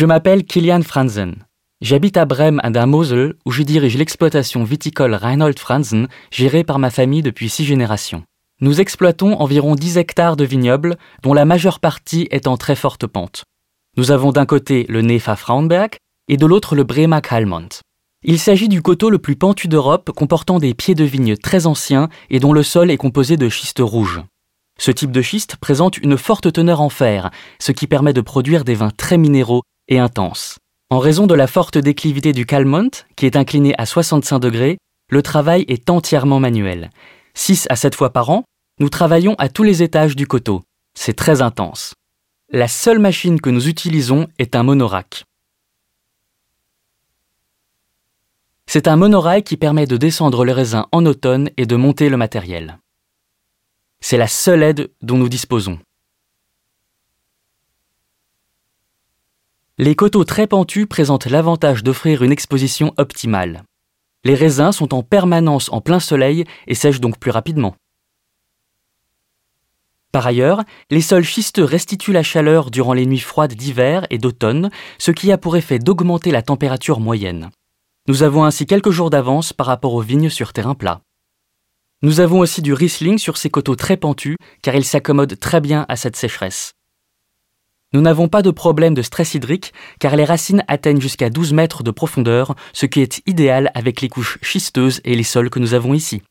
Je m'appelle Kilian Franzen. J'habite à Brême, à Mosel, où je dirige l'exploitation viticole Reinhold Franzen, gérée par ma famille depuis six générations. Nous exploitons environ 10 hectares de vignobles, dont la majeure partie est en très forte pente. Nous avons d'un côté le Nefa Frauenberg et de l'autre le Brema Kalmont. Il s'agit du coteau le plus pentu d'Europe comportant des pieds de vigne très anciens et dont le sol est composé de schiste rouge. Ce type de schiste présente une forte teneur en fer, ce qui permet de produire des vins très minéraux et intense. En raison de la forte déclivité du Calmont, qui est incliné à 65 degrés, le travail est entièrement manuel. 6 à 7 fois par an, nous travaillons à tous les étages du coteau. C'est très intense. La seule machine que nous utilisons est un monorack. C'est un monorail qui permet de descendre le raisin en automne et de monter le matériel. C'est la seule aide dont nous disposons. Les coteaux très pentus présentent l'avantage d'offrir une exposition optimale. Les raisins sont en permanence en plein soleil et sèchent donc plus rapidement. Par ailleurs, les sols schisteux restituent la chaleur durant les nuits froides d'hiver et d'automne, ce qui a pour effet d'augmenter la température moyenne. Nous avons ainsi quelques jours d'avance par rapport aux vignes sur terrain plat. Nous avons aussi du Riesling sur ces coteaux très pentus, car il s'accommode très bien à cette sécheresse. Nous n'avons pas de problème de stress hydrique car les racines atteignent jusqu'à 12 mètres de profondeur, ce qui est idéal avec les couches schisteuses et les sols que nous avons ici.